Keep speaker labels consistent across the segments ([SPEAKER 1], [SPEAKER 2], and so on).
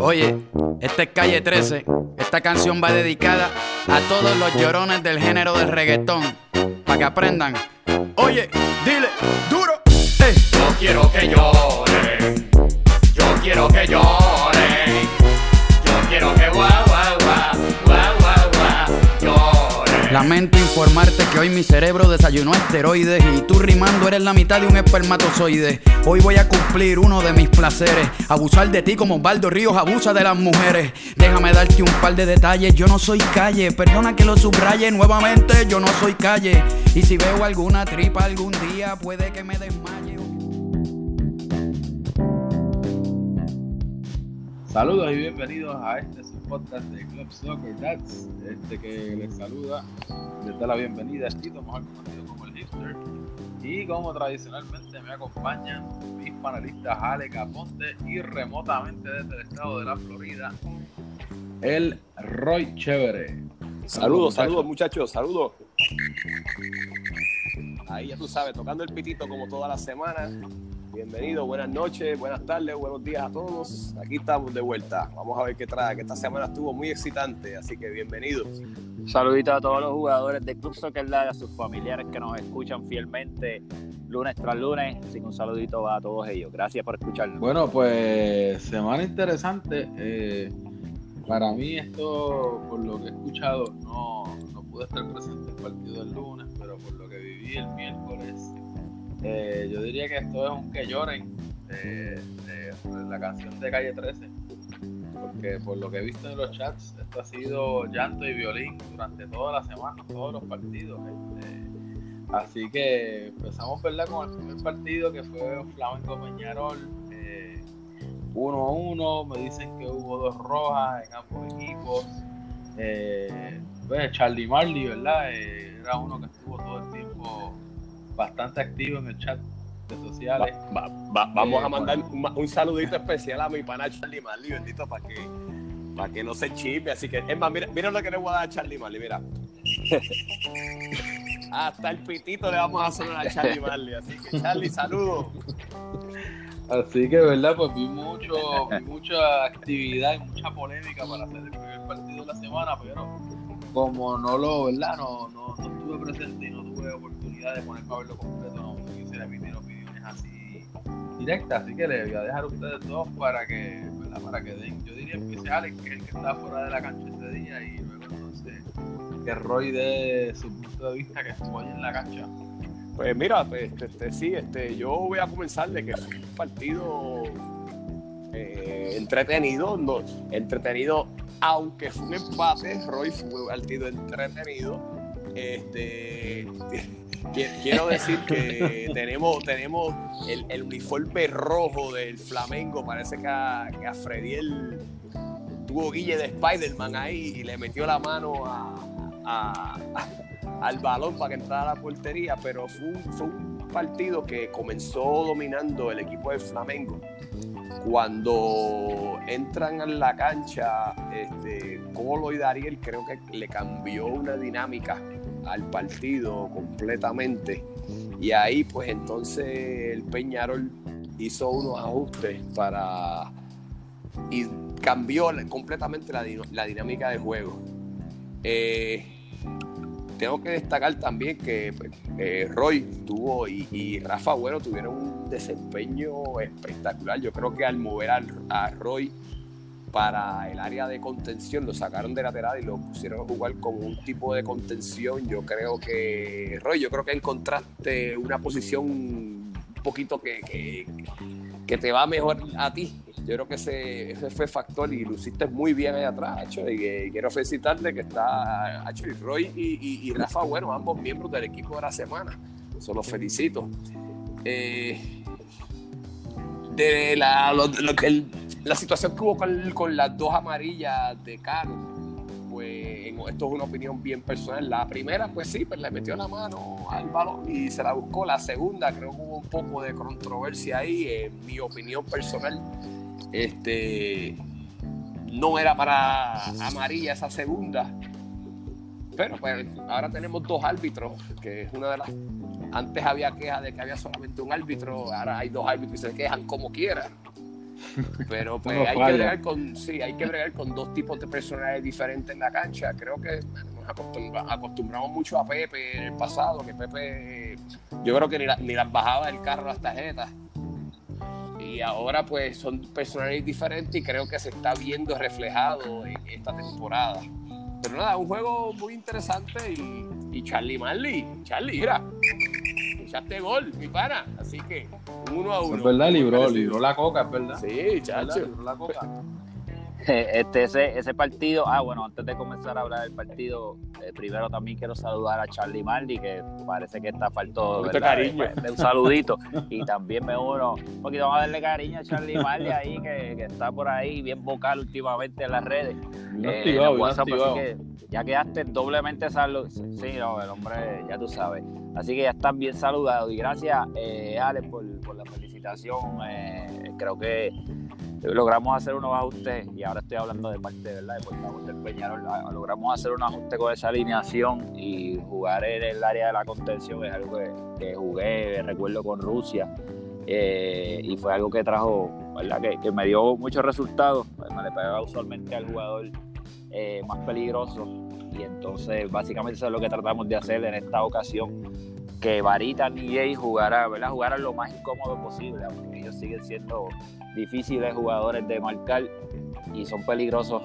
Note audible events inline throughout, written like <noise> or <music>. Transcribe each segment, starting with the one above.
[SPEAKER 1] Oye, esta es calle 13. Esta canción va dedicada a todos los llorones del género del reggaetón. Para que aprendan. Oye, dile, duro. Eh.
[SPEAKER 2] Yo quiero que llore. Yo quiero que llore. Yo quiero que guau,
[SPEAKER 1] Lamento informarte que hoy mi cerebro desayunó esteroides y tú rimando eres la mitad de un espermatozoide. Hoy voy a cumplir uno de mis placeres, abusar de ti como Osvaldo Ríos abusa de las mujeres. Déjame darte un par de detalles, yo no soy calle, perdona que lo subraye nuevamente, yo no soy calle. Y si veo alguna tripa algún día, puede que me desmaye.
[SPEAKER 3] Saludos y bienvenidos a este podcast de Club Soccer Dads. Este que les saluda, les da la bienvenida a Tito, mejor conocido como el Hipster. Y como tradicionalmente me acompañan mis panelistas Ale Caponte y remotamente desde el estado de la Florida, el Roy Chévere.
[SPEAKER 4] Saludos, saludos muchachos, saludos. Ahí ya tú sabes, tocando el pitito como toda la semana. Bienvenido, buenas noches, buenas tardes, buenos días a todos. Aquí estamos de vuelta. Vamos a ver qué trae, que esta semana estuvo muy excitante, así que bienvenidos.
[SPEAKER 5] Saludito a todos los jugadores del Club Soccer Live, a sus familiares que nos escuchan fielmente lunes tras lunes. Así que un saludito a todos ellos. Gracias por escucharnos.
[SPEAKER 3] Bueno, pues semana interesante. Eh, para mí esto, por lo que he escuchado, no, no pude estar presente en el partido del lunes, pero por lo que viví el miércoles, eh, yo diría que esto es un que lloren de, de- de la canción de Calle 13. Porque por lo que he visto en los chats, esto ha sido llanto y violín durante toda la semana, todos los partidos. este. así que empezamos ¿verdad? con el primer partido que fue Flamenco Peñarol. eh, 1 a 1, me dicen que hubo dos rojas en ambos equipos. Eh, pues Charlie Marley, ¿verdad? Eh, era uno que estuvo todo el tiempo bastante activo en el chat de sociales.
[SPEAKER 4] Va- va- vamos
[SPEAKER 3] Eh,
[SPEAKER 4] a mandar un, un saludito especial a mi pana Charlie Marley, bendito, para que, para que no se chisme. Así que, es más, mira, mira lo que le voy a dar a Charlie Marley, mira. <laughs> Hasta el pitito le vamos a hacer a Charlie Marley. Así que, Charlie, saludos.
[SPEAKER 3] Así que, ¿verdad? Pues vi mucho, vi mucha actividad y mucha polémica para hacer el primer partido de la semana, pero como no lo, ¿verdad? No, no, no estuve presente y no tuve oportunidad de ponerme a verlo completo, no, no quisiera emitir opiniones así directas, así que le voy a dejar a ustedes dos para que, ¿verdad? Para que den, yo diría empiece Alex, que es el que está fuera de la cancha este día, y luego entonces que Roy dé su punto de vista que estuvo ahí en la cancha.
[SPEAKER 4] Pues mira, pues, este, este, sí, este, yo voy a comenzar de que fue un partido eh, entretenido, no, entretenido, aunque fue un empate, Roy fue un partido entretenido. Este, <laughs> qui- quiero decir que <laughs> tenemos, tenemos el, el uniforme rojo del Flamengo, parece que a, que a Frediel tuvo guille de Spider-Man ahí y le metió la mano a- a- <laughs> al balón para que entrara a la portería, pero fue un, fue un partido que comenzó dominando el equipo del Flamengo. Cuando entran en la cancha, este, Colo y Dariel creo que le cambió una dinámica al partido completamente. Y ahí pues entonces el Peñarol hizo unos ajustes para... y cambió completamente la dinámica del juego. Eh, tengo que destacar también que pues, eh, Roy tuvo y, Rafa Bueno tuvieron un desempeño espectacular. Yo creo que al mover a Roy para el área de contención, lo sacaron de lateral y lo pusieron a jugar como un tipo de contención. Yo creo que, Roy, yo creo que encontraste una posición un poquito que, que te va mejor a ti. Yo creo que ese, ese fue factor y lo hiciste muy bien ahí atrás, Hacho, y, que quiero felicitarle que está Hacho y Roy y, Rafa, bueno, ambos miembros del equipo de la semana. Se los felicito. Eh, de la, lo- lo la situación que hubo con, con las dos amarillas de Cano, pues esto es una opinión bien personal. La primera, pues sí, pues le metió la mano al balón y se la buscó. La segunda, creo que hubo un poco de controversia ahí, en mi opinión personal. Este no era para amarilla esa segunda. Pero pues ahora tenemos dos árbitros, que es una de las. Antes había queja de que había solamente un árbitro, ahora hay dos árbitros y se quejan como quieran. Pero pues <laughs>
[SPEAKER 3] No
[SPEAKER 4] hay que bregar con, sí, hay que bregar con dos tipos de personajes diferentes en la cancha. Creo que nos acostumbra- acostumbramos mucho a Pepe en el pasado, que Pepe, yo creo que ni, la- ni las bajaba del carro las tarjetas. Y ahora pues son personajes diferentes y creo que se está viendo reflejado en esta temporada. Pero nada, un juego muy interesante y, y Charlie Marley, Charlie, mira, echaste gol, mi pana. Así que un uno a uno.
[SPEAKER 3] Es verdad, libró, libró la coca, es verdad.
[SPEAKER 4] Sí, chacho.
[SPEAKER 3] Libró la coca. <laughs>
[SPEAKER 5] Este, ese, ese partido, ah, bueno, antes de comenzar a hablar del partido, eh, primero también quiero saludar a Charlie Marley, que parece que está falto. De, de un saludito. <laughs> y también me uno, un poquito vamos a darle cariño a Charlie Marley ahí, que, que está por ahí bien vocal últimamente en las redes.
[SPEAKER 3] Bien
[SPEAKER 5] eh,
[SPEAKER 3] activado,
[SPEAKER 5] WhatsApp, así que ya quedaste doblemente saludado. Sí, no, el hombre, ya tú sabes. Así que ya estás bien saludado. Y gracias, eh, Ale, por, por la felicitación. Eh, creo que logramos hacer unos ajustes, y ahora estoy hablando de parte ¿verdad? de portavoz del Peñarol, ah, logramos hacer un ajuste con esa alineación y jugar en el área de la contención es algo que, que jugué, recuerdo, con Rusia. eh, y fue algo que trajo, ¿verdad? Que, me dio muchos resultados. Me le pegaba usualmente al jugador eh, más peligroso. Y entonces, básicamente, eso es lo que tratamos de hacer en esta ocasión. Que Varita ni Jay ¿verdad? Jugaran lo más incómodo posible, aunque ellos siguen siendo difíciles jugadores de marcar y son peligrosos,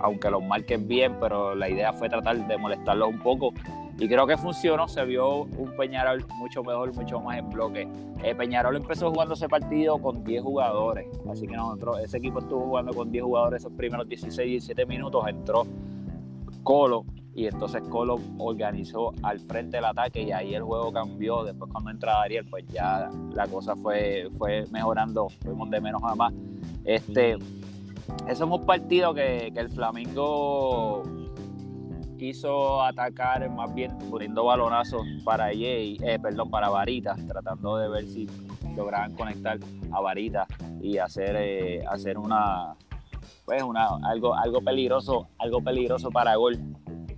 [SPEAKER 5] aunque los marquen bien, pero la idea fue tratar de molestarlos un poco. Y creo que funcionó, se vio un Peñarol mucho mejor, mucho más en bloque. Peñarol empezó jugando ese partido con 10 jugadores, así que nosotros, ese equipo estuvo jugando con 10 jugadores esos primeros 16, 17 minutos, entró Colo y entonces Colo organizó al frente del ataque y ahí el juego cambió. Después cuando entra Ariel, pues ya la cosa fue, fue mejorando, fuimos de menos a más. Este, eso es un partido que, que el Flamengo quiso atacar más bien poniendo balonazos para Jay, eh, perdón, para Varita, tratando de ver si lograban conectar a Varita y hacer, eh, hacer una pues una algo algo peligroso, algo peligroso para gol.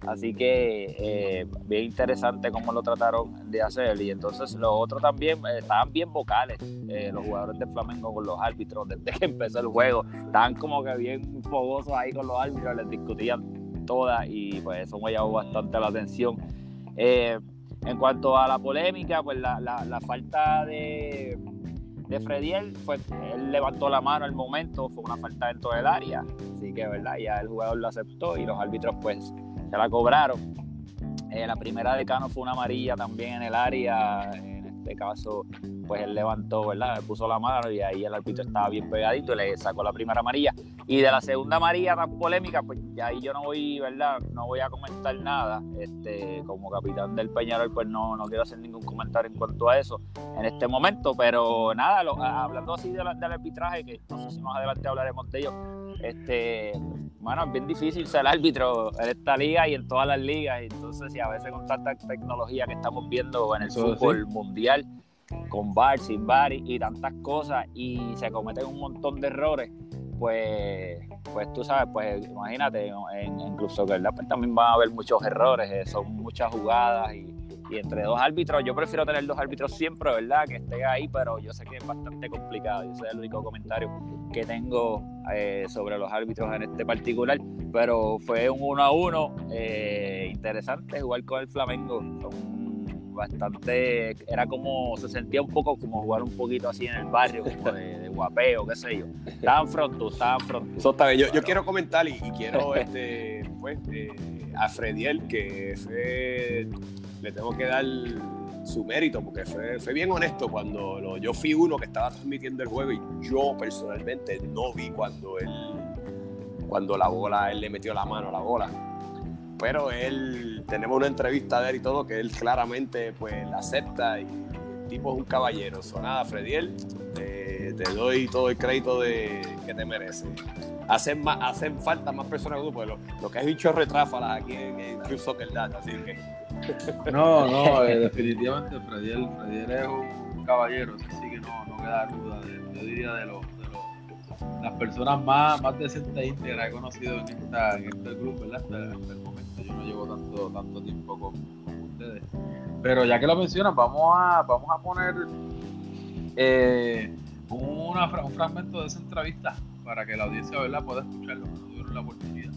[SPEAKER 5] Así que eh, bien interesante cómo lo trataron de hacer. Y entonces los otros también eh, estaban bien vocales, eh, los jugadores de Flamengo con los árbitros <laughs> desde que empezó el juego. Estaban como que bien fogosos ahí con los árbitros, les discutían todas y pues eso me llamó bastante la atención. En cuanto a la polémica, pues la falta de, de Frediel fue, él levantó la mano al momento, fue una falta dentro del área, así que verdad, ya el jugador lo aceptó y los árbitros pues se la cobraron. Eh, la primera de Cano fue una amarilla también en el área, en este caso pues él levantó, ¿verdad? Puso la mano y ahí el árbitro estaba bien pegadito y le sacó la primera amarilla. Y de la segunda amarilla tan polémica, pues ya ahí yo no voy, ¿verdad? No voy a comentar nada. Este, como capitán del Peñarol, pues no, no quiero hacer ningún comentario en cuanto a eso en este momento. Pero nada, lo- hablando así de la- del arbitraje, que no sé si más adelante hablaremos de ello, este, bueno, es bien difícil ser árbitro en esta liga y en todas las ligas. Entonces, si a veces con tanta tecnología que estamos viendo en el
[SPEAKER 3] Eso sí.
[SPEAKER 5] fútbol mundial, con VAR, sin VAR y, y tantas cosas, y se cometen un montón de errores, pues, pues tú sabes, pues imagínate, en, en Club Soccer, ¿verdad? Pues también van a haber muchos errores, eh, son muchas jugadas y, y entre dos árbitros, yo prefiero tener dos árbitros siempre, ¿verdad? Que estén ahí, pero yo sé que es bastante complicado, ese es el único comentario que tengo eh, sobre los árbitros en este particular, pero fue un uno a uno eh, interesante jugar con el Flamengo, bastante, era como, se sentía un poco como jugar un poquito así en el barrio, como de, de guapeo, qué sé yo, estaban frontos, estaban frontos.
[SPEAKER 4] Eso está bien. Yo, yo quiero comentar y, y quiero este, pues, eh, a Frediel, que fue, le tengo que dar su mérito, porque fue, fue bien honesto cuando lo- yo fui uno que estaba transmitiendo el juego y yo personalmente no vi cuando él, cuando la bola, él le metió la mano a la bola. Pero él, tenemos una entrevista de él y todo, que él claramente pues la acepta y el tipo es un caballero. So, nada, Frediel, te, te doy todo el crédito de, que te merece. Hacen, más, hacen falta más personas porque lo, lo que es un chorro de tráfalas aquí en, en Club Soccer Data, así que
[SPEAKER 3] No, no, <laughs> eh, definitivamente Frediel, Frediel es un caballero, eso sí que no, no queda duda. de- yo diría de los, de los- las personas más, más decentes e íntegras que he conocido en, esta, en este club, ¿verdad? Hasta, hasta el momento. Yo no llevo tanto, tanto tiempo con, con ustedes. Pero ya que lo mencionan, vamos a, vamos a poner eh, una, un fragmento de esa entrevista para que la audiencia ¿verdad? pueda escucharlo cuando tuvieron la oportunidad.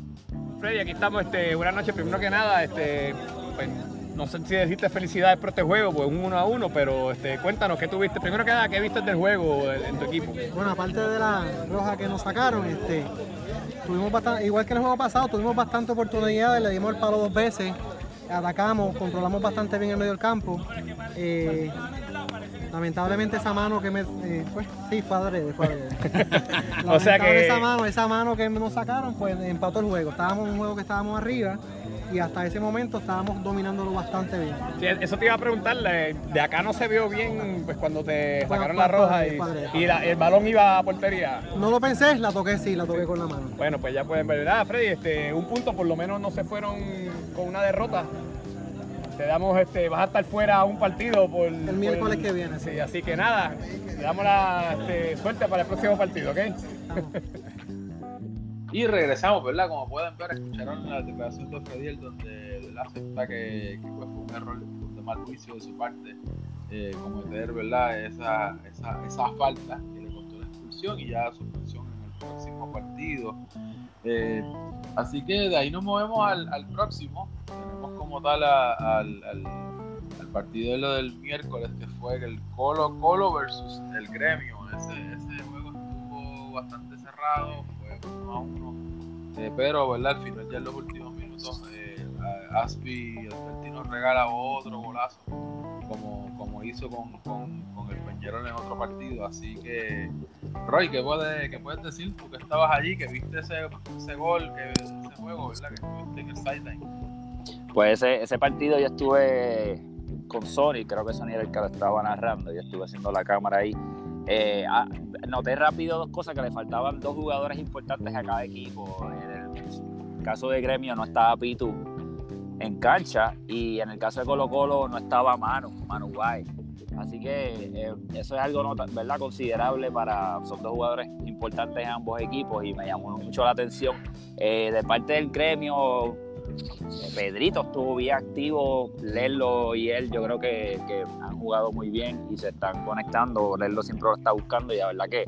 [SPEAKER 6] Freddy, aquí estamos, este, buenas noches, primero que nada, este, pues, no sé si deciste felicidades por este juego, pues un uno a uno, pero este, cuéntanos, ¿qué tuviste? Primero que nada, ¿qué viste del juego en tu equipo?
[SPEAKER 7] Bueno, aparte de la roja que nos sacaron, este, tuvimos bastante, igual que el juego pasado, tuvimos bastante oportunidades, le dimos el palo dos veces, atacamos, controlamos bastante bien el medio del campo. Eh, lamentablemente esa mano que me eh, pues sí fue adrede, fue adrede. <laughs>
[SPEAKER 6] O sea que-
[SPEAKER 7] esa mano, esa mano que nos sacaron, pues empató el juego. Estábamos en un juego que estábamos arriba y hasta ese momento estábamos dominándolo bastante bien.
[SPEAKER 6] Sí, eso te iba a preguntar, de acá no se vio bien pues cuando te
[SPEAKER 7] Fue-
[SPEAKER 6] sacaron la roja y,
[SPEAKER 7] fue-
[SPEAKER 6] y la- el balón iba a portería.
[SPEAKER 7] No lo pensé, la toqué sí, la toqué con la mano.
[SPEAKER 6] Bueno, pues ya pueden ver, ¿verdad, Freddy? Este, un punto, por lo menos no se fueron con una derrota. Te damos, este, vas a estar fuera un partido por
[SPEAKER 7] El miércoles
[SPEAKER 6] por-
[SPEAKER 7] que viene,
[SPEAKER 6] Sí, así que nada, le damos la este, suerte para el próximo partido, ¿ok? <laughs>
[SPEAKER 3] Y regresamos, ¿verdad? Como pueden ver, escucharon la declaración de Frediel donde él acepta que, que, pues, fue un error de mal juicio de su parte eh, cometer, ¿verdad? Esa, esa, esa falta que le costó la expulsión y ya suspensión en el próximo partido. Eh, así que de ahí nos movemos al, al próximo. Tenemos como tal al, al, al partido de lo del miércoles que fue el Colo Colo versus el Gremio. Ese, ese juego estuvo bastante cerrado, Eh, pero ¿verdad? al final ya en los últimos minutos eh, Aspi Alberti nos regala otro golazo como, como hizo con, con, con el Peñarol en otro partido. Así que, Roy, ¿qué, puede, qué puedes decir? Tú que estabas allí, que viste ese, ese gol, que, ese juego, ¿verdad? Que estuviste en el sideline.
[SPEAKER 5] Pues ese, ese partido yo estuve con Sony, creo que Sony era el que lo estaba narrando, yo estuve haciendo la cámara ahí. Eh, ah, noté rápido dos cosas, que le faltaban dos jugadores importantes a cada equipo. En el caso de Gremio no estaba Pitu en cancha y en el caso de Colo Colo no estaba Manu, Manu Guay. Así que eh, eso es algo ¿verdad? considerable para, son dos jugadores importantes en ambos equipos y me llamó mucho la atención. Eh, de parte del gremio, Pedrito estuvo bien activo, Lerlo y él yo creo que, han jugado muy bien y se están conectando, Lerlo siempre lo está buscando y la verdad que,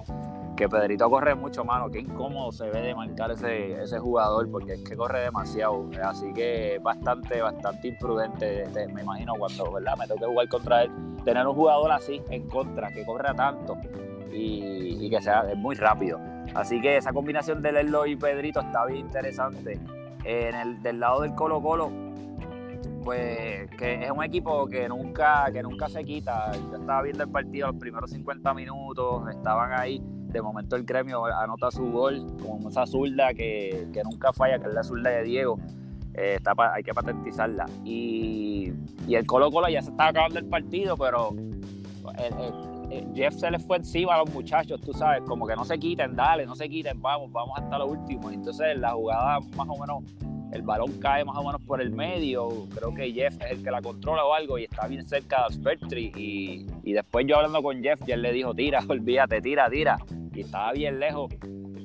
[SPEAKER 5] que Pedrito corre mucho, mano, qué incómodo se ve de marcar ese, ese jugador porque es que corre demasiado, así que bastante, bastante imprudente, este, me imagino cuando ¿verdad? me toque jugar contra él, tener un jugador así en contra, que corra tanto y, que sea muy rápido. Así que esa combinación de Lerlo y Pedrito está bien interesante. En el, del lado del Colo Colo, pues que es un equipo que nunca, que nunca se quita. Yo estaba viendo el partido los primeros 50 minutos, estaban ahí. De momento el gremio anota su gol con esa zurda que, que nunca falla, que es la zurda de Diego. Eh, está hay que patentizarla. Y, y el Colo Colo ya se estaba acabando el partido, pero Jeff se le fue encima a los muchachos, tú sabes, como que no se quiten, dale, no se quiten, vamos, vamos hasta lo último. Entonces la jugada más o menos, el balón cae más o menos por el medio, creo que Jeff es el que la controla o algo y está bien cerca de Aspertri y, y después yo hablando con Jeff, Jeff le dijo, tira, <laughs> olvídate, tira, tira. Y estaba bien lejos,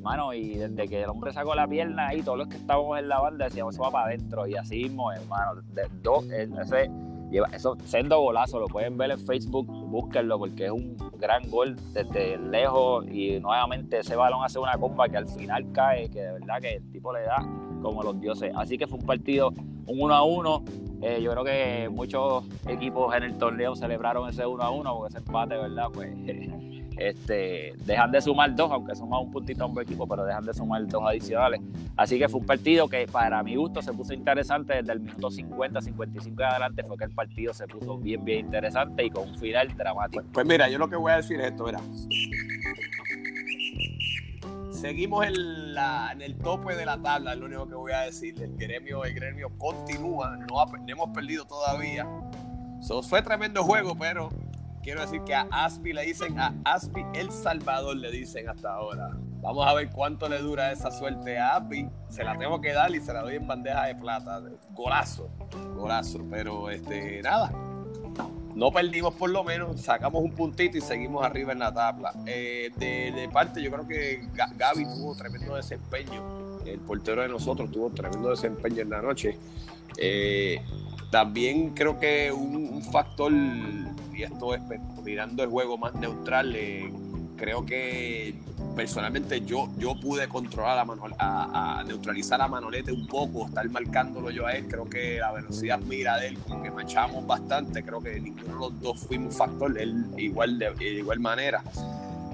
[SPEAKER 5] mano, y desde que el hombre sacó la pierna ahí, todos los que estábamos en la banda decíamos, eso va para adentro y así mismo, hermano, de, dos, ese lleva eso sendo golazo lo pueden ver en Facebook búsquenlo porque es un gran gol desde lejos y nuevamente ese balón hace una comba que al final cae que de verdad que el tipo le da como los dioses. Así que fue un partido un 1 a 1 Eh, yo creo que muchos equipos en el torneo celebraron ese 1 a 1 porque ese empate verdad pues <laughs> este, dejan de sumar dos, aunque suma un puntito a un equipo, pero dejan de sumar dos adicionales. Así que fue un partido que para mi gusto se puso interesante desde el minuto 50, 55 en adelante, fue que el partido se puso bien, bien interesante y con un final dramático.
[SPEAKER 4] Pues, mira, yo lo que voy a decir es esto, mira. Seguimos en, el tope de la tabla, lo único que voy a decir. El gremio, el gremio continúa, no, hemos perdido todavía. Fue tremendo juego, pero quiero decir que a Aspi le dicen, a Aspi El Salvador le dicen hasta ahora. Vamos a ver cuánto le dura esa suerte a Aspi. Se la tengo que dar y se la doy en bandeja de plata. Golazo, golazo. Pero este, nada, no perdimos por lo menos, sacamos un puntito y seguimos arriba en la tabla. Eh, de, parte, yo creo que Ga- Gaby tuvo tremendo desempeño. El portero de nosotros tuvo tremendo desempeño en la noche. Eh, también creo que un factor, y esto es mirando el juego más neutral, eh, creo que personalmente yo, yo pude controlar a, Manol, neutralizar a Manolete un poco, estar marcándolo yo a él. Creo que la velocidad mira de él, como que machamos bastante. Creo que ninguno de los dos fuimos factor, él igual de, igual manera.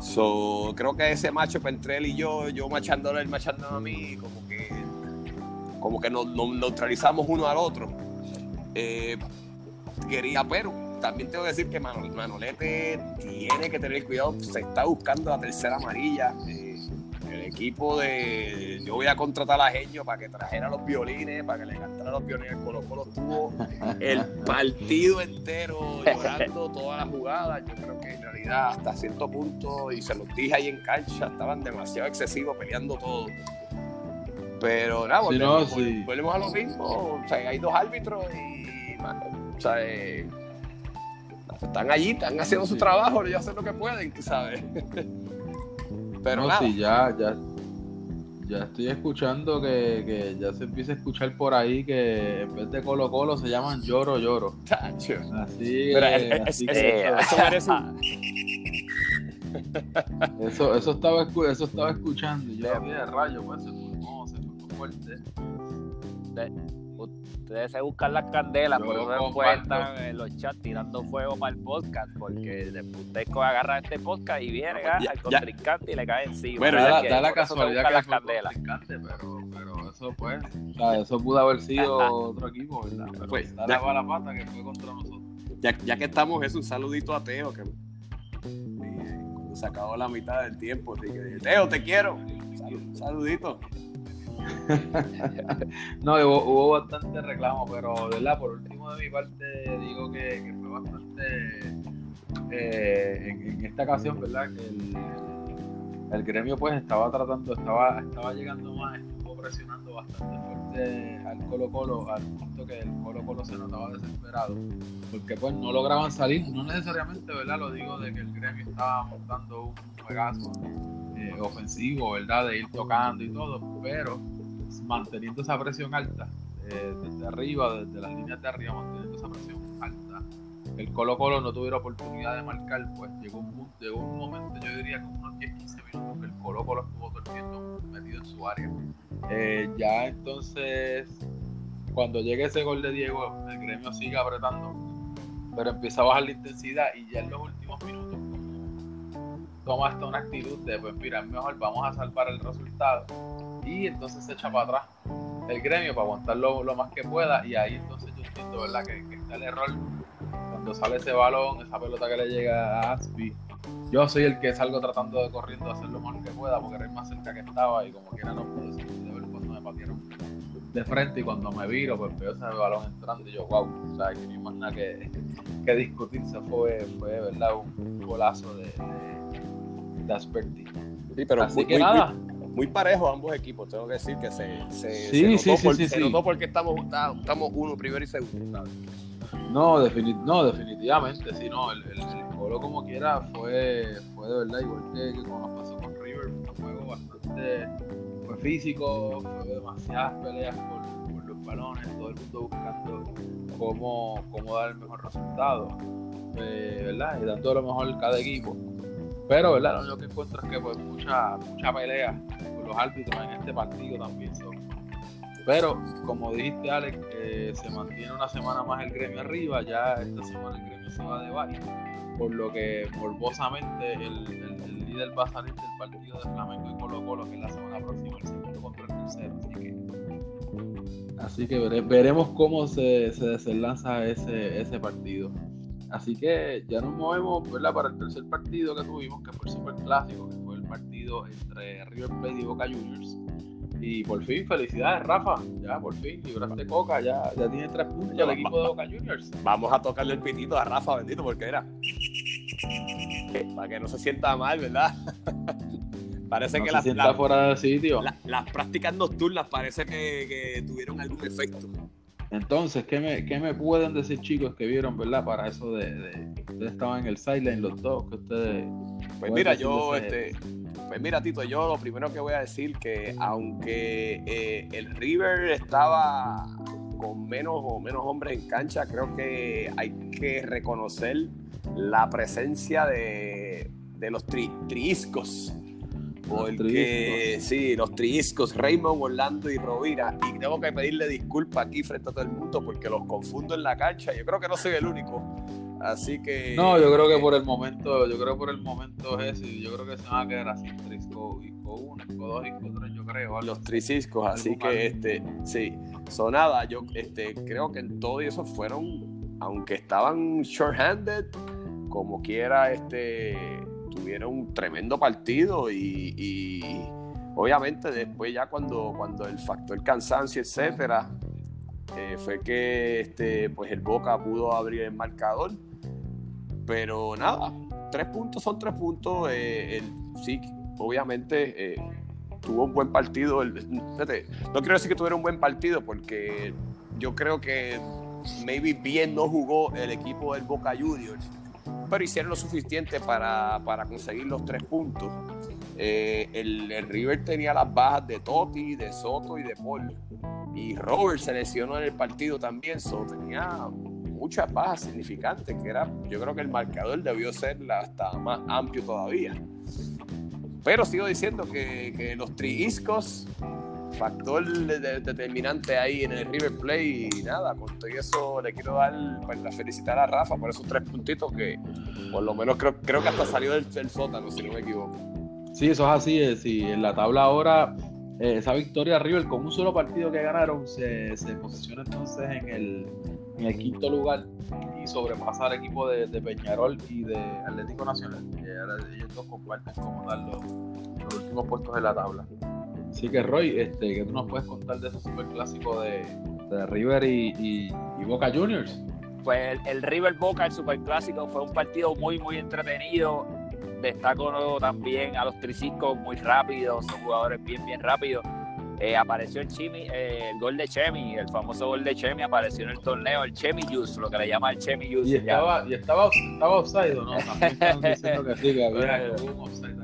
[SPEAKER 4] So, creo que ese macho entre él y yo, yo machándolo él, machándolo a mí, como que, como que nos, nos neutralizamos uno al otro. Eh, quería, pero también tengo que decir que Manolete tiene que tener cuidado, se está buscando la tercera amarilla. Eh, el equipo de. Yo voy a contratar a Genio para que trajera los violines, para que le cantara los violines. Colo Colo tuvo el partido entero llorando todas las jugadas. Yo creo que en realidad, hasta cierto punto, y se los dije ahí en cancha, estaban demasiado excesivos peleando todo. Pero nada,
[SPEAKER 3] Sí,
[SPEAKER 4] volvemos,
[SPEAKER 3] no, sí.
[SPEAKER 4] volvemos a lo mismo. O sea, hay dos árbitros y. O sea, eh, están allí, están haciendo su trabajo, ellos hacen lo que pueden, sabes. <laughs> Pero
[SPEAKER 3] no,
[SPEAKER 4] nada.
[SPEAKER 3] sí, ya, ya, ya estoy escuchando que, que ya se empieza a escuchar por ahí que en vez de Colo Colo se llaman Lloro Lloro.
[SPEAKER 4] Tacho.
[SPEAKER 3] Así
[SPEAKER 4] Mira, es-
[SPEAKER 3] así
[SPEAKER 4] es-
[SPEAKER 3] que
[SPEAKER 4] eso merece un- <laughs>
[SPEAKER 3] eso, eso, estaba, eso estaba escuchando y yo había rayo, pues se formó, se formó fuerte.
[SPEAKER 5] Ustedes se buscan las candelas,
[SPEAKER 3] Yo
[SPEAKER 5] por eso después están en los chats tirando fuego para el podcast, porque después usted co- agarra este podcast y viene
[SPEAKER 4] Ya-
[SPEAKER 5] al
[SPEAKER 4] ya-
[SPEAKER 5] contrincante y le cae encima.
[SPEAKER 4] Bueno,
[SPEAKER 5] sea
[SPEAKER 3] da, da la casualidad que
[SPEAKER 5] las candelas.
[SPEAKER 3] contrincante, pero, pero eso pues, o sea, eso pudo haber sido <laughs> otro equipo, ¿verdad? Pero
[SPEAKER 4] Pues,
[SPEAKER 3] da
[SPEAKER 4] ya-
[SPEAKER 3] la la pata que fue contra nosotros.
[SPEAKER 4] Ya, ya que estamos, es un saludito a Teo, que eh, se acabó la mitad del tiempo, así que, Teo, te quiero. Salud- saludito. <laughs>
[SPEAKER 3] No, hubo, bastante reclamo, pero verdad, por último de mi parte, digo que, fue bastante. eh, en, esta ocasión, ¿verdad? Que el, el gremio, pues, estaba tratando, estaba, estaba llegando más, presionando bastante fuerte al Colo-Colo, al punto que el Colo-Colo se notaba desesperado, porque, pues, no lograban salir, no necesariamente, ¿verdad? Lo digo de que el gremio estaba montando un juegazo eh, ofensivo, ¿verdad? De ir tocando y todo, pero manteniendo esa presión alta, eh, desde arriba, desde las líneas de arriba, manteniendo esa presión alta, el Colo Colo no tuviera oportunidad de marcar, pues llegó un, un momento, yo diría como unos 10-15 minutos, que el Colo Colo estuvo tiempo metido en su área. Eh, ya entonces, cuando llegue ese gol de Diego, el gremio sigue apretando, pero empieza a bajar la intensidad y ya en los últimos minutos toma hasta una actitud de, pues mira, es mejor, vamos a salvar el resultado. Y entonces se echa para atrás el gremio para aguantarlo lo más que pueda. Y ahí entonces yo entiendo, ¿verdad? Que, que está el error cuando sale ese balón, esa pelota que le llega a Aspi. Yo soy el que salgo tratando de corriendo hacer lo mejor que pueda porque era el más cerca que estaba y como quiera no pude ser de frente y cuando me viro pues veo ese balón entrando y yo wow, o sea que no hay más nada que, <laughs> que discutir, se fue, fue verdad un golazo de, de, de Asperti.
[SPEAKER 4] Sí, pero
[SPEAKER 3] Así
[SPEAKER 4] muy,
[SPEAKER 3] que
[SPEAKER 4] muy-
[SPEAKER 3] nada,
[SPEAKER 4] muy, muy parejo ambos equipos, tengo que decir que se, se,
[SPEAKER 3] Sí,
[SPEAKER 4] se notó,
[SPEAKER 3] sí, sí,
[SPEAKER 4] por-
[SPEAKER 3] sí,
[SPEAKER 4] se notó porque estamos, estamos uno primero y segundo. ¿sabes?
[SPEAKER 3] No, defini- no, definitivamente, sí, no, el, el, el Colo como quiera fue, fue de verdad, igual que, que como nos pasó con River, fue un juego bastante, físico, fue demasiadas peleas por, por los balones, todo el mundo buscando cómo, cómo dar el mejor resultado, eh, ¿verdad? Y dando lo mejor cada equipo. Pero, ¿verdad? Lo único que encuentro es que pues mucha, mucha pelea con los árbitros en este partido también son. Pero, como dijiste, Alex, eh, se mantiene una semana más el gremio arriba. Ya esta semana el gremio se va de baile. Por lo que, morbosamente, el, el- el líder va a salir del partido de Flamengo y Colo Colo, que es la semana próxima, el segundo contra el tercero. Así que, así que vere- veremos cómo se, se desenlaza ese, ese partido. Así que ya nos movemos ¿verdad? para el tercer partido que tuvimos, que fue el super clásico, que fue el partido entre River Plate y Boca Juniors. Y por fin, felicidades, Rafa. Ya, por fin, libraste Coca. Ya, ya tiene tres puntos el equipo de Boca Juniors.
[SPEAKER 4] Vamos a tocarle el pitito a Rafa, bendito, porque era. Para que no se sienta mal, ¿verdad? <laughs> parece
[SPEAKER 3] No
[SPEAKER 4] que
[SPEAKER 3] se
[SPEAKER 4] las,
[SPEAKER 3] sienta fuera del sitio.
[SPEAKER 4] la- las prácticas nocturnas parece que, que tuvieron algún efecto.
[SPEAKER 3] Entonces, ¿qué me, ¿qué me pueden decir, chicos, que vieron, verdad? Para eso de. de- ustedes estaban en el sideline, los dos, que ustedes.
[SPEAKER 4] Pues mira, yo,
[SPEAKER 3] de ese-
[SPEAKER 4] este, pues mira, Tito, yo lo primero que voy a decir que aunque eh, el River estaba con menos o menos hombres en cancha, creo que hay que reconocer la presencia de, de los tri, triiscos.
[SPEAKER 3] Los
[SPEAKER 4] Porque sí, los triiscos, Raymond, Orlando y Rovira. Y tengo que pedirle disculpas aquí frente a todo el mundo porque los confundo en la cancha. Yo creo que no soy el único. Así que.
[SPEAKER 3] No, yo creo que por el momento, yo creo que por el momento es ese, y yo creo que se van a quedar así, Trisco, Isco 1, Isco 2, Isco 3, yo creo. algo
[SPEAKER 4] los triciscos, así que
[SPEAKER 3] mal.
[SPEAKER 4] este, sí, sonada, yo este, creo que en todo eso fueron, aunque estaban short-handed, como quiera, este, tuvieron un tremendo partido y, obviamente después ya cuando, cuando el factor cansancio, etcétera, eh, fue que este, pues el Boca pudo abrir el marcador, pero nada, tres puntos son tres puntos, eh, sí, obviamente eh, tuvo un buen partido. el- no quiero decir que tuviera un buen partido porque yo creo que maybe bien no jugó el equipo del Boca Juniors, pero hicieron lo suficiente para, para conseguir los tres puntos. Eh, el, River tenía las bajas de Totti, de Soto y de Paul. Y Robert se lesionó en el partido también, so tenía muchas bajas significantes, que era, yo creo que el marcador debió ser hasta más amplio todavía. Pero sigo diciendo que, que los triiscos, factor de- de- determinante ahí en el River Play y nada, con todo eso le quiero dar, pues, felicitar a Rafa por esos tres puntitos que por lo menos creo, creo que hasta salió del, del sótano, si no me equivoco.
[SPEAKER 3] Sí, eso es así. eh, sí, en la tabla ahora, eh, esa victoria River con un solo partido que ganaron se, se posiciona entonces en el, en el quinto lugar y sobrepasa al equipo de, de Peñarol y de Atlético Nacional. Que ahora ellos dos comparten como tal los, los últimos puestos de la tabla. Así que Roy, este, ¿qué tú nos puedes contar de ese superclásico de, de River y, y- y Boca Juniors?
[SPEAKER 5] Pues el, el River Boca, el Superclásico, fue un partido muy, muy entretenido. Destaco también a los triciscos muy rápidos, son jugadores bien, bien rápidos. Eh, apareció el Chemi, eh, el gol de Chemi, el famoso gol de Chemi apareció en el torneo, el Chemi Juice, lo que le llama el Chemi Juice.
[SPEAKER 3] Y estaba, y estaba, estaba offside, ¿o ¿no? También están diciendo que sí, que había un offside.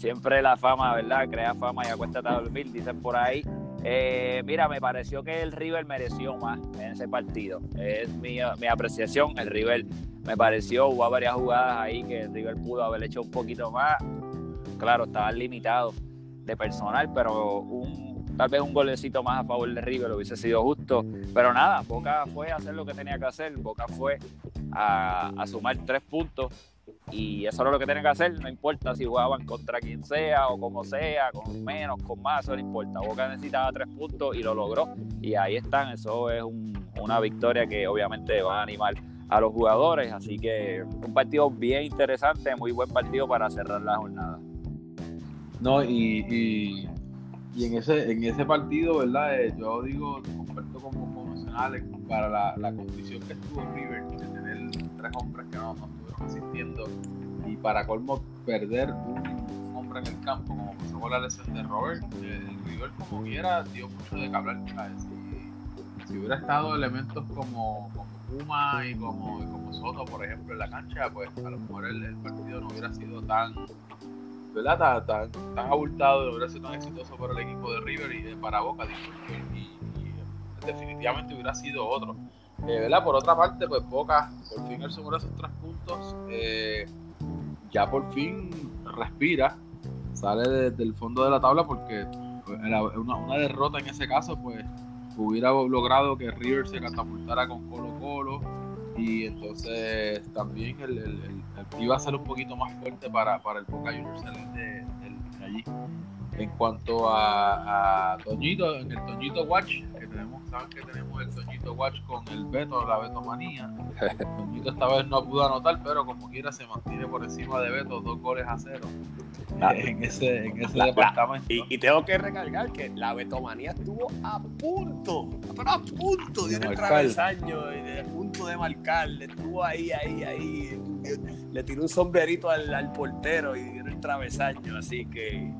[SPEAKER 5] Siempre la fama, ¿verdad? Crea fama y acuéstate a dormir, dicen por ahí. Eh, mira, me pareció que el River mereció más en ese partido. Es mi, mi apreciación. El River me pareció, hubo varias jugadas ahí que el River pudo haber hecho un poquito más. Claro, estaban limitados de personal, pero tal vez un golecito más a favor de River hubiese sido justo. Pero nada, Boca fue a hacer lo que tenía que hacer. Boca fue a, a sumar tres puntos y eso era lo que tenían que hacer, no importa si jugaban contra quien sea o como sea, con menos, con más, eso no importa. Boca necesitaba tres puntos y lo logró. Y ahí están, eso es un- una victoria que obviamente va a animar a los jugadores. Así que un partido bien interesante, muy buen partido para cerrar la jornada.
[SPEAKER 3] No, y, y, en ese en ese partido, ¿verdad? Eh, yo digo, comparto como convencionales para la, la condición que estuvo River de tener tres hombres que no, no asistiendo y para colmo perder un, hombre en el campo, como pasó con la lesión de Robert, eh, el River como quiera dio mucho de qué hablar. Si, hubiera estado elementos como, como Puma y como, como Soto, por ejemplo, en la cancha, pues a lo mejor el, el partido no hubiera sido tan ¿verdad? Tan, tan, tan abultado, no hubiera sido tan exitoso para el equipo de River y de para Boca, y definitivamente hubiera sido otro. Eh. Por otra parte, pues Boca, por fin él sumó esos tres puntos, eh, ya por fin respira, sale de- del fondo de la tabla porque era una, una derrota en ese caso, pues hubiera logrado que River se catapultara con Colo Colo y entonces también el, iba a ser un poquito más fuerte para, para el Boca Juniors de- de allí. En cuanto a, a Toñito, en el Toñito Watch, que tenemos, saben que tenemos el Toñito Watch con el Beto, la Betomanía. Toñito esta vez no pudo anotar, pero como quiera se mantiene por encima de Beto, dos goles a cero
[SPEAKER 4] La-
[SPEAKER 3] en ese, en ese
[SPEAKER 4] la- la-
[SPEAKER 3] departamento.
[SPEAKER 4] Y, y tengo que recargar que la betomanía estuvo a punto, pero a punto de,
[SPEAKER 3] De marcar.
[SPEAKER 4] travesaño, y de a punto de marcar, le estuvo ahí, ahí, ahí, le tiró un sombrerito al, al portero y dio el travesaño, así que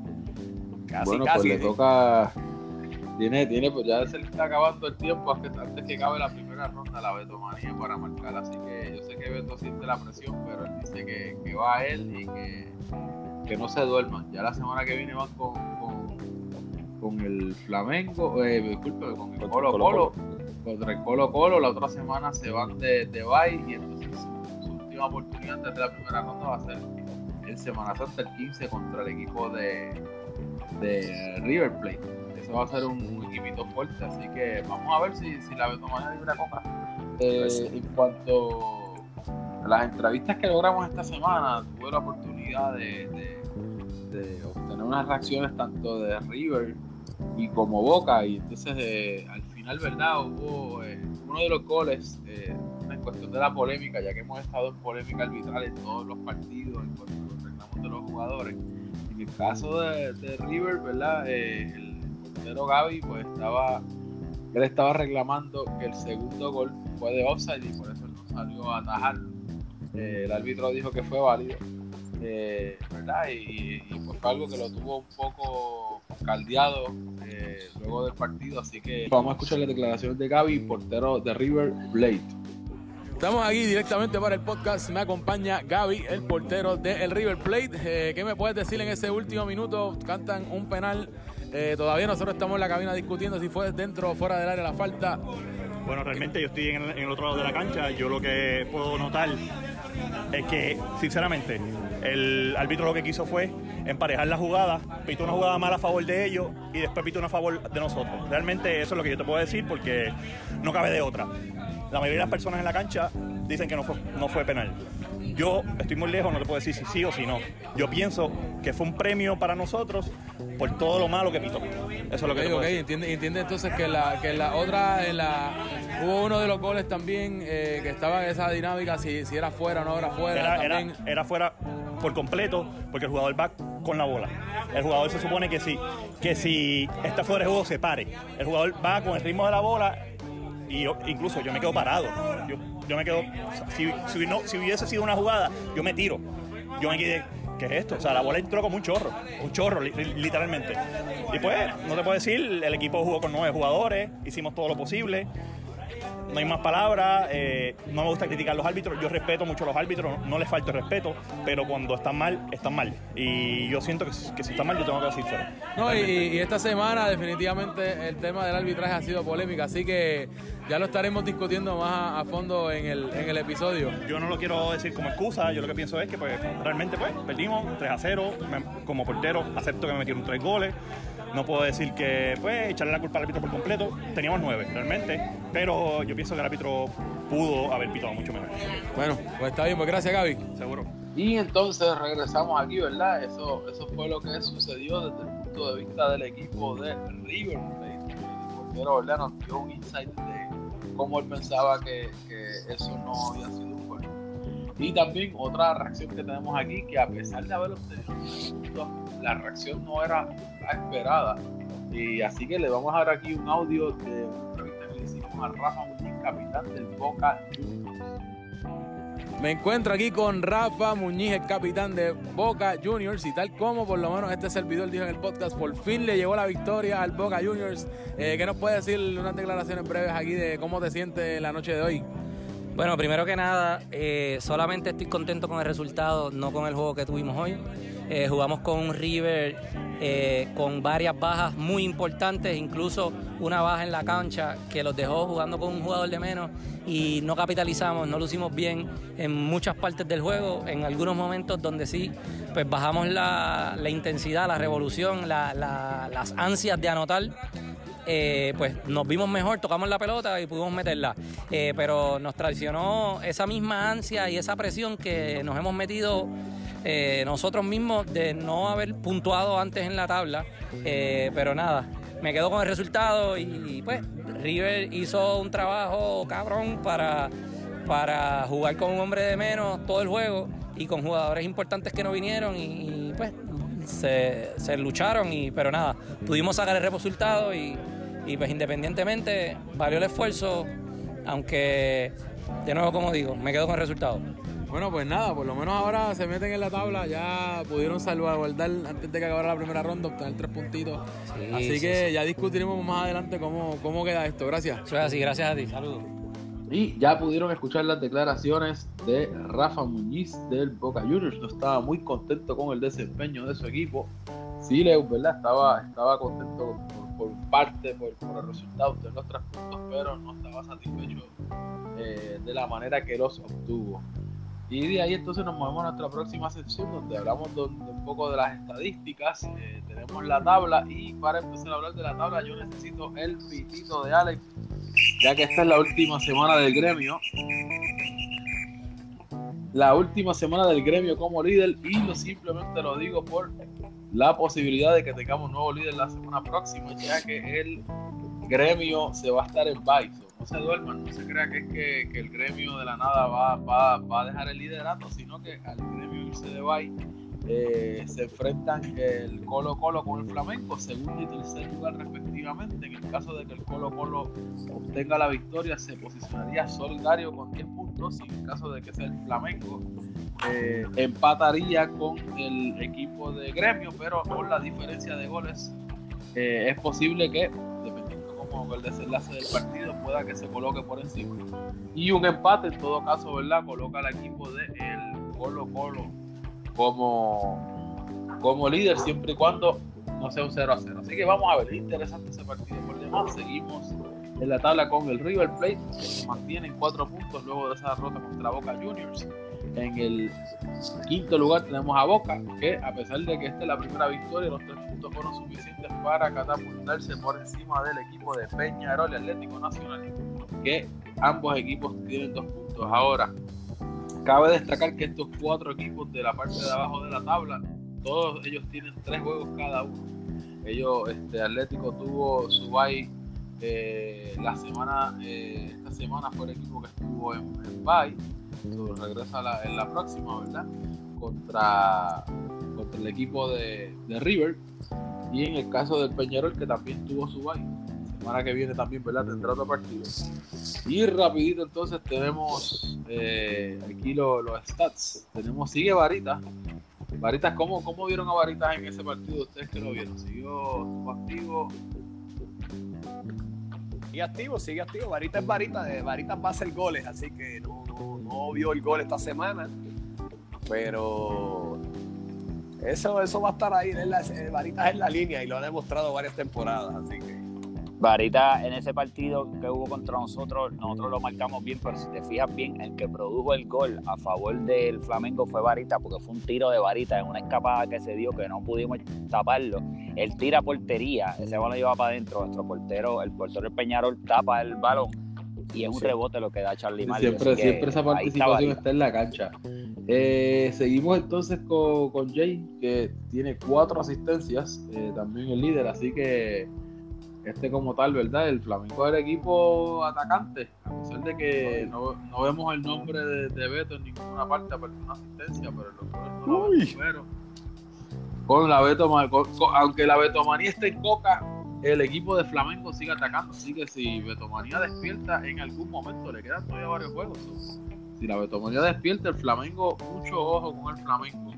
[SPEAKER 4] casi,
[SPEAKER 3] bueno,
[SPEAKER 4] casi.
[SPEAKER 3] pues le toca. Tiene, tiene, pues ya se le está acabando el tiempo antes, antes que acabe la primera ronda la Betomanía para marcar. Así que yo sé que Beto siente la presión, pero él dice que, que va a él y que, que no se duerman. Ya la semana que viene van con, con, con el Flamengo, eh, disculpe, con el Colo
[SPEAKER 4] Colo
[SPEAKER 3] contra el Colo Colo. La otra semana se van de, de bye y entonces su, su última oportunidad antes de la primera ronda va a ser en Semana Santa el 15 contra el equipo de, de River Plate. Eso va a ser un, un equipito fuerte, así que vamos a ver si, si la Betomana libre coca. Eh, en cuanto a las entrevistas que logramos esta semana, tuve la oportunidad de, de- de obtener unas reacciones tanto de River y como Boca, y entonces eh, al final, ¿verdad? Hubo eh, uno de los goles, eh, en cuestión de la polémica, ya que hemos estado en polémica arbitral en todos los partidos, en cuanto a los reclamos de los jugadores. En el caso de, de River, ¿verdad? Eh, el portero Gaby, pues estaba, él estaba reclamando que el segundo gol fue de offside y por eso él no salió a atajarlo. Eh, el árbitro dijo que fue válido, eh, ¿verdad? Y, y, pues fue algo que lo tuvo un poco caldeado eh, luego del partido, así que vamos a escuchar las declaraciones de Gaby, portero de River Plate.
[SPEAKER 8] Estamos aquí directamente para el podcast. Me acompaña Gaby, el portero del River Plate. Eh, ¿Qué me puedes decir en ese último minuto? Cantan un penal. Eh, todavía nosotros estamos en la cabina discutiendo si fue dentro o fuera del área la falta.
[SPEAKER 9] Bueno, realmente yo estoy en el, otro lado de la cancha. Yo lo que puedo notar es que, sinceramente, el árbitro lo que quiso fue emparejar la jugada, pitó una jugada mala a favor de ellos y después pitó una a favor de nosotros. Realmente eso es lo que yo te puedo decir porque no cabe de otra. La mayoría de las personas en la cancha dicen que no fue, no fue penal. Yo estoy muy lejos, no te puedo decir si sí o si no. Yo pienso que fue un premio para nosotros por todo lo malo que pitó. Eso es lo que
[SPEAKER 8] Ok,
[SPEAKER 9] te puedo decir.
[SPEAKER 8] entiende, entiende entonces que la, que la otra, en la, hubo uno de los goles también eh, que estaba en esa dinámica, si, si era fuera o no era fuera.
[SPEAKER 9] Era, era, era fuera por completo porque el jugador va con la bola. El jugador se supone que si, que si está fuera de juego se pare. El jugador va con el ritmo de la bola y yo- incluso yo me quedo parado. Yo, yo me quedo, si, si, no, si hubiese sido una jugada, yo me tiro. Yo me quedé, ¿qué es esto? O sea, la bola entró como un chorro, un chorro li- li- literalmente. Y pues, no te puedo decir, el equipo jugó con nueve jugadores, hicimos todo lo posible no hay más palabras, eh, no me gusta criticar a los árbitros, yo respeto mucho a los árbitros, no les falta respeto, pero cuando están mal, están mal. Y yo siento que, que si están mal, yo tengo que decir cero.
[SPEAKER 8] No, y, y esta semana definitivamente el tema del arbitraje ha sido polémica, así que ya lo estaremos discutiendo más a, a fondo en el, en el episodio.
[SPEAKER 9] Yo no lo quiero decir como excusa, yo lo que pienso es que pues realmente pues perdimos 3 a 0, me- como portero acepto que me metieron tres goles, no puedo decir que pues echarle la culpa al árbitro por completo, teníamos nueve realmente, pero yo pienso que el árbitro pudo haber pitado mucho mejor,
[SPEAKER 8] Bueno, pues está bien, pues gracias Gaby.
[SPEAKER 9] seguro.
[SPEAKER 3] Y entonces regresamos aquí, ¿verdad? Eso, eso fue lo que sucedió desde el punto de vista del equipo de River Plate. El portero, ¿verdad? Nos dio un insight de cómo él pensaba que, que eso no había sido. Y también otra reacción que tenemos aquí, que a pesar de haber obtenido la reacción no era la esperada. Y así que le vamos a dar aquí un audio de entrevista que le hicimos a Rafa Muñiz, capitán del Boca Juniors.
[SPEAKER 8] Me encuentro aquí con Rafa Muñiz, el capitán de Boca Juniors, y tal como por lo menos este servidor dijo en el podcast, por fin le llegó la victoria al Boca Juniors. Eh, ¿Qué nos puede decir unas declaraciones breves aquí de cómo te sientes la noche de hoy?
[SPEAKER 10] Bueno, primero que nada, eh, solamente estoy contento con el resultado, no con el juego que tuvimos hoy. Eh, jugamos con un River eh, con varias bajas muy importantes, incluso una baja en la cancha que los dejó jugando con un jugador de menos y no capitalizamos, no lo hicimos bien en muchas partes del juego, en algunos momentos donde sí, pues bajamos la, intensidad, la revolución, la- la- las ansias de anotar eh, pues nos vimos mejor, tocamos la pelota y pudimos meterla. Eh, pero nos traicionó esa misma ansia y esa presión que nos hemos metido eh, nosotros mismos de no haber puntuado antes en la tabla. Pero nada, me quedo con el resultado y pues River hizo un trabajo cabrón para, para jugar con un hombre de menos todo el juego y con jugadores importantes que no vinieron y, y, pues se, se lucharon, y, pero nada, pudimos sacar el resultado y, y, pues independientemente valió el esfuerzo, aunque de nuevo como digo, me quedo con el resultado.
[SPEAKER 8] Bueno, pues nada, por lo menos ahora se meten en la tabla, ya pudieron salvaguardar antes de que acabara la primera ronda, obtener tres puntitos.
[SPEAKER 10] Sí,
[SPEAKER 8] así
[SPEAKER 10] sí,
[SPEAKER 8] que
[SPEAKER 10] sí.
[SPEAKER 8] ya discutiremos más adelante cómo, cómo queda esto. Gracias.
[SPEAKER 10] Eso es así, gracias a ti, saludos.
[SPEAKER 3] Y ya pudieron escuchar las declaraciones de Rafa Muñiz del Boca Juniors. No estaba muy contento con el desempeño de su equipo. Sí, Leo, ¿verdad? Estaba, estaba contento por, por parte, por, por el resultado de los tres puntos, pero no estaba satisfecho eh, de la manera que los obtuvo. Y de ahí entonces nos movemos a nuestra próxima sección donde hablamos de, de un poco de las estadísticas. Eh, tenemos la tabla y para empezar a hablar de la tabla yo necesito el pitito de Alex, ya que esta es la última semana del gremio. La última semana del gremio como líder y lo simplemente lo digo por la posibilidad de que tengamos nuevo líder la semana próxima, ya que el gremio se va a estar en Bison no se duerman, no se crea que es que, el gremio de la nada va, va, va, a dejar el liderato, sino que al gremio irse de Bay eh, se enfrentan el Colo Colo con el Flamenco, segundo y tercer lugar respectivamente. En el caso de que el Colo Colo obtenga la victoria, se posicionaría solidario con 10 puntos. Y en el caso de que sea el Flamenco, eh, empataría con el equipo de gremio, pero por la diferencia de goles, eh, es posible que como el desenlace del partido pueda que se coloque por encima. Y un empate, en todo caso, ¿verdad? Coloca al equipo de el Colo Colo como, como líder, siempre y cuando no sea un 0 a 0. Así que vamos a ver, interesante ese partido. Por demás, seguimos en la tabla con el River Plate, que se mantiene en cuatro puntos luego de esa derrota contra Boca Juniors. En el quinto lugar tenemos a Boca, que a pesar de que esta es la primera victoria, los tres puntos fueron suficientes para catapultarse por encima del equipo de Peñarol y Atlético Nacional, que ambos equipos tienen dos puntos. Ahora, cabe destacar que estos cuatro equipos de la parte de abajo de la tabla, todos ellos tienen tres juegos cada uno. Ellos, este Atlético tuvo su bye eh, la semana, eh, esta semana fue el equipo que estuvo en, en bye regresa en la próxima, ¿verdad? Contra, contra el equipo de, de, River. Y en el caso del Peñarol, que también tuvo su bye. Semana que viene también, ¿verdad? Tendrá otro partido. Y rapidito entonces tenemos eh, aquí los, stats. Tenemos, sigue Varita. Varitas, ¿cómo, ¿cómo vieron a Varitas en ese partido? Ustedes que lo vieron. ¿Siguió activo?
[SPEAKER 4] Sigue activo, sigue activo. Varita es varita, de varita va a hacer goles, así que no, no, vio el gol esta semana. Pero eso, eso va a estar ahí. En la, varita es en la línea y lo ha demostrado varias temporadas, así que.
[SPEAKER 5] Varita en ese partido que hubo contra nosotros, nosotros lo marcamos bien, pero si te fijas bien, el que produjo el gol a favor del Flamengo fue Varita, porque fue un tiro de Varita en una escapada que se dio que no pudimos taparlo. Él tira portería, ese balón iba para adentro, nuestro portero, el portero del Peñarol tapa el balón y es un rebote lo que da Charlie Mario.
[SPEAKER 3] Siempre, siempre esa participación está, en la cancha. Eh, seguimos entonces con, con, Jay, que tiene cuatro asistencias, eh, también el líder, así que este como tal, ¿verdad? El Flamengo es el equipo atacante, a pesar de que no, no vemos el nombre de, de, Beto en ninguna parte, aparte de una asistencia, pero el no lo con la Beto, con, aunque la Betomanía esté en Coca, el equipo de Flamengo sigue atacando, así que si Betomanía despierta en algún momento, le quedan todavía varios juegos. Si la Betomanía despierta, el Flamengo, mucho ojo con el Flamengo.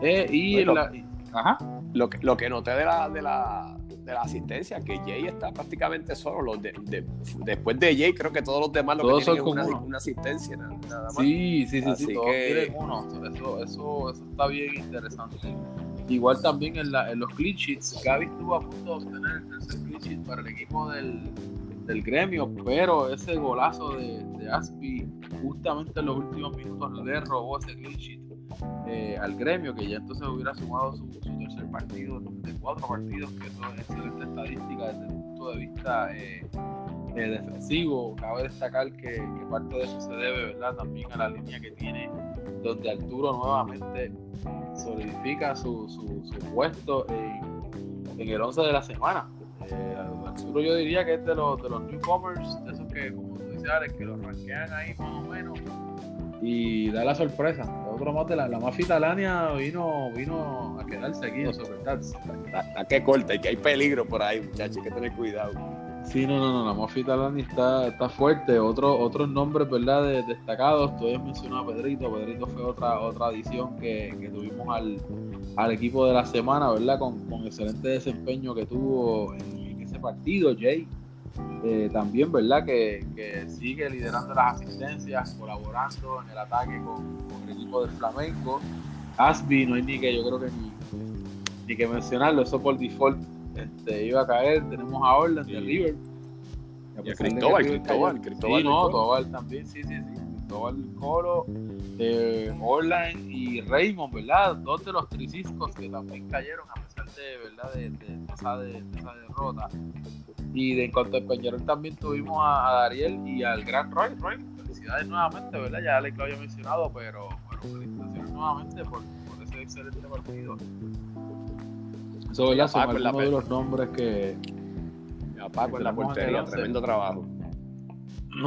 [SPEAKER 3] Eh, y la,
[SPEAKER 4] Ajá. Lo que, lo que noté de la, de la, de la asistencia, que Jay está prácticamente solo. Los de, después de Jay, creo que todos los demás lo
[SPEAKER 3] todos
[SPEAKER 4] que
[SPEAKER 3] tienen
[SPEAKER 4] es una, una, asistencia nada, más.
[SPEAKER 3] Sí, sí, sí,
[SPEAKER 4] Así
[SPEAKER 3] sí todos
[SPEAKER 4] que-
[SPEAKER 3] uno. Eso, eso, eso está bien interesante. Igual también en, la, en los clean sheets, Gaby estuvo a punto de obtener el tercer clean sheet para el equipo del, del gremio, pero ese golazo de, de Aspi justamente en los últimos minutos le robó ese clean sheet eh, al gremio, que ya entonces hubiera sumado su, tercer partido de cuatro partidos, que eso es excelente estadística desde el punto de vista eh, eh, defensivo. Cabe destacar que, parte de eso se debe ¿verdad? también a la línea que tiene, donde Arturo nuevamente solidifica su, su, su puesto en, el 11 de la semana. Eh, Arturo yo diría que es de los, de los newcomers, de esos que, como tú dices, Alex, que los rankean ahí más o menos y da la sorpresa. Otro más de la, la mafia italiana vino, vino a quedarse aquí, a.
[SPEAKER 4] A, a qué corta y que hay peligro por ahí, muchachos, hay que tener cuidado.
[SPEAKER 3] Sí, no, no, no, la mafia italiana está, está fuerte. Otro, otros nombres, ¿verdad? De, destacados. Tú habías mencionado a Pedrito. Pedrito fue otra, otra adición que, que tuvimos al, al equipo de la semana, ¿verdad? Con, con excelente desempeño que tuvo en, en ese partido, Jay. Eh, también, ¿verdad? Que, que, sigue liderando las asistencias, colaborando en el ataque con, con, el equipo del Flamengo. Asby, no hay ni que, yo creo que ni, ni que mencionarlo, eso por default este, iba a caer. Tenemos a Orland de River.
[SPEAKER 4] Y a Cristóbal, Cristóbal, Cristóbal.
[SPEAKER 3] Sí, no, Cristóbal también, sí, sí, sí. Cristóbal Colo. eh, Orland y Raymond, ¿verdad? Dos de los triciscos que también cayeron a pesar de, ¿verdad? de, de esa, de, de esa derrota. Y de en cuanto al Peñarol también tuvimos a, a Dariel y al Gran Roy. Roy, felicidades nuevamente, ¿verdad? Ya Alex lo había mencionado, pero bueno, felicitaciones nuevamente por, por ese excelente partido. Eso, ¿verdad? Son
[SPEAKER 4] en la
[SPEAKER 3] algunos de los nombres que,
[SPEAKER 4] A Paco en la portería, tremendo trabajo.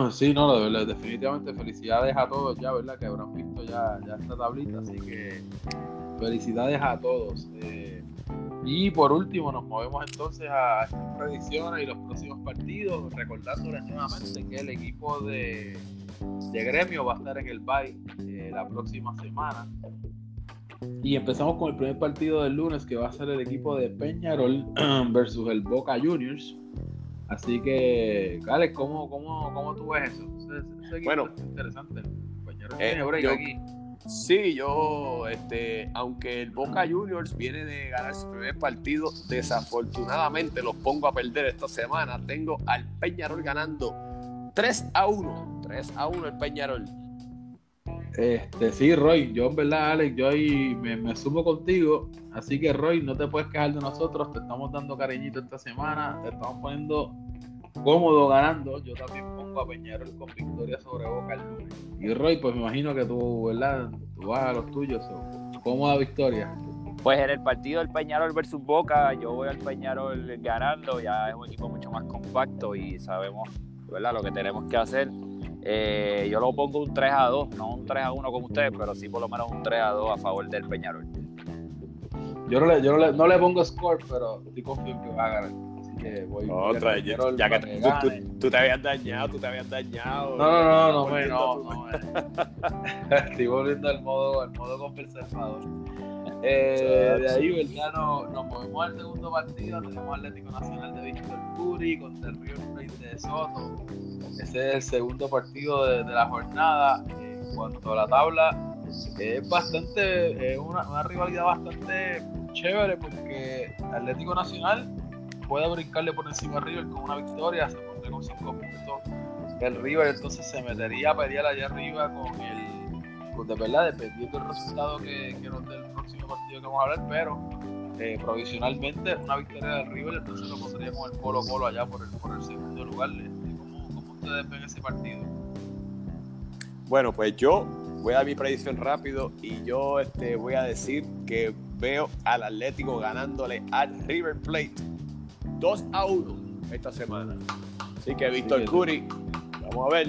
[SPEAKER 3] Sí, no, de verdad, definitivamente felicidades a todos ya, ¿verdad? Que habrán visto ya, ya esta tablita, así que felicidades a todos. Eh, y por último, nos movemos entonces a estas predicciones y los próximos partidos, recordándoles nuevamente que el equipo de, de gremio va a estar en el bye eh, la próxima semana. Y empezamos con el primer partido del lunes, que va a ser el equipo de Peñarol <clears throat> versus el Boca Juniors. Así que, Alex, ¿cómo, cómo, cómo tú ves eso? Ese, ese equipo
[SPEAKER 4] Bueno.
[SPEAKER 3] está interesante. Peñarol
[SPEAKER 4] Eh,
[SPEAKER 3] tiene break
[SPEAKER 4] yo-
[SPEAKER 3] aquí.
[SPEAKER 4] Sí, yo, este, aunque el Boca Juniors viene de ganar su primer partido, desafortunadamente los pongo a perder esta semana. Tengo al Peñarol ganando 3 a 1. 3 a 1 el Peñarol.
[SPEAKER 3] Este, sí, Roy, yo en verdad, Alex, yo ahí me, me sumo contigo. Así que, Roy, no te puedes quejar de nosotros. Te estamos dando cariñito esta semana. Te estamos poniendo cómodo ganando. Yo también a Peñarol con victoria sobre Boca el lunes. Y, Roy, pues me imagino que tú, ¿verdad? Tú vas a los tuyos. so, cómoda victoria.
[SPEAKER 5] Pues en el partido del Peñarol versus Boca, yo voy al Peñarol ganando, ya es un equipo mucho más compacto y sabemos ¿verdad? lo que tenemos que hacer. Eh, yo lo pongo un 3 a 2, no un 3 a 1 como ustedes, pero sí por lo menos un 3 a 2 a favor del Peñarol.
[SPEAKER 3] Yo no le, yo no le, no le pongo score, pero estoy confío en que va a ganar. Que voy
[SPEAKER 4] Otra,
[SPEAKER 3] Peñarol
[SPEAKER 4] ya que tú,
[SPEAKER 3] gane.
[SPEAKER 4] tú- tú te habías dañado, tú te habías dañado.
[SPEAKER 3] No, no, no, no, me,
[SPEAKER 4] Volviendo
[SPEAKER 3] no, no, me- <laughs> Estoy volviendo al modo, al modo conservador. Eh, de ahí, ¿verdad? No- nos movemos al segundo partido. Tenemos Atlético Nacional de Víctor Curi contra el River Plate de Soto. Ese es el segundo partido de, de la jornada. Eh, En cuanto a la tabla, es bastante, es una, una rivalidad bastante chévere porque Atlético Nacional puede brincarle por encima a River con una victoria, se pondría con cinco puntos. El River entonces se metería a pelear allá arriba con el, con de verdad, dependiendo del resultado que, que nos dé el próximo partido que vamos a hablar, pero eh, provisionalmente una victoria del River entonces lo pondría con el Colo Colo allá por el, por el segundo lugar. Este, ¿Cómo, ¿Cómo ustedes ven ese partido?
[SPEAKER 4] Bueno, pues yo voy a mi predicción rápido y yo este, voy a decir que veo al Atlético ganándole al River Plate 2 a 1 esta semana. Así que Víctor
[SPEAKER 3] Sí,
[SPEAKER 4] Curi, vamos a ver.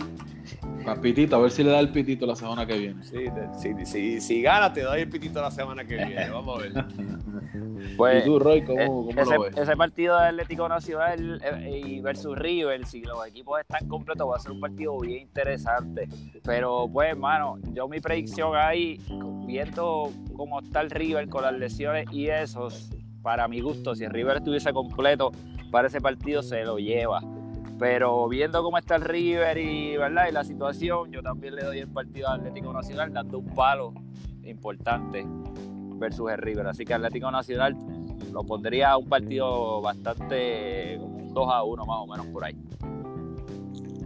[SPEAKER 3] Capitito, a ver si le da el pitito la semana que viene.
[SPEAKER 4] Sí, si, si, si gana, te doy el pitito la semana que viene. <laughs> Vamos a ver.
[SPEAKER 5] Pues,
[SPEAKER 3] ¿Y tú, Roy, cómo,
[SPEAKER 5] Eh,
[SPEAKER 3] cómo
[SPEAKER 5] ese,
[SPEAKER 3] lo ves?
[SPEAKER 5] ese partido de Atlético Nacional eh, y versus River, si los equipos están completos, va a ser un partido bien interesante. Pero, pues, hermano, yo mi predicción ahí, viendo cómo está el River con las lesiones y esos, para mi gusto, si el River estuviese completo para ese partido, se lo lleva. Pero viendo cómo está el River y, ¿verdad? y la situación, yo también le doy el partido a Atlético Nacional dando un palo importante versus el River. Así que Atlético Nacional lo pondría un partido bastante como un 2 a 1 más o menos por ahí.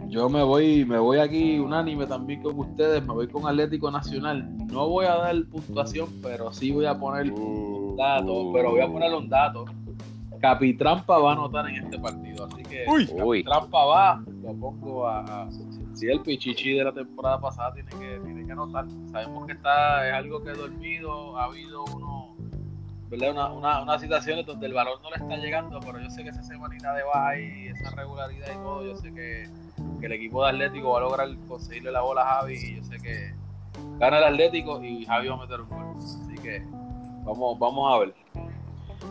[SPEAKER 3] Yo me voy, me voy aquí unánime también con ustedes, me voy con Atlético Nacional. No voy a dar puntuación, pero sí voy a poner un dato, pero voy a ponerle un dato. Capitrampa va a anotar en este partido, así que
[SPEAKER 4] Uy.
[SPEAKER 5] Uy.
[SPEAKER 3] Capitrampa va, lo pongo a, a- si el pichichi de la temporada pasada tiene que, tiene que anotar. Sabemos que está, es algo que he dormido, ha habido uno, ¿verdad? Una, una, unas situaciones donde el balón no le está llegando, pero yo sé que esa semanita de baja y esa regularidad y todo, yo sé que, que el equipo de Atlético va a lograr conseguirle la bola a Javi y yo sé que gana el Atlético y Javi va a meter un gol. Así que vamos, vamos a ver.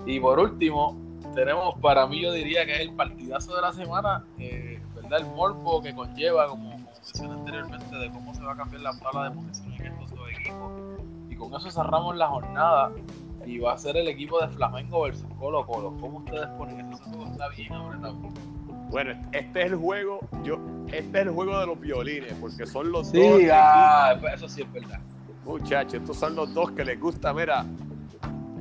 [SPEAKER 3] Y por último, tenemos para mí, yo diría que es el partidazo de la semana, eh, ¿verdad? El morbo que conlleva, como, como mencioné anteriormente, de cómo se va a cambiar la tabla de posiciones en estos dos equipos. Y con eso cerramos la jornada y va a ser el equipo de Flamengo versus Colo Colo. ¿Cómo ustedes ponen eso? Ese juego está bien apretado.
[SPEAKER 4] Bueno, este es el juego, yo, este es el juego de los violines, porque son los dos.
[SPEAKER 3] Sí, ah, eso sí es verdad.
[SPEAKER 4] Muchachos, estos son los dos que les gusta, mira,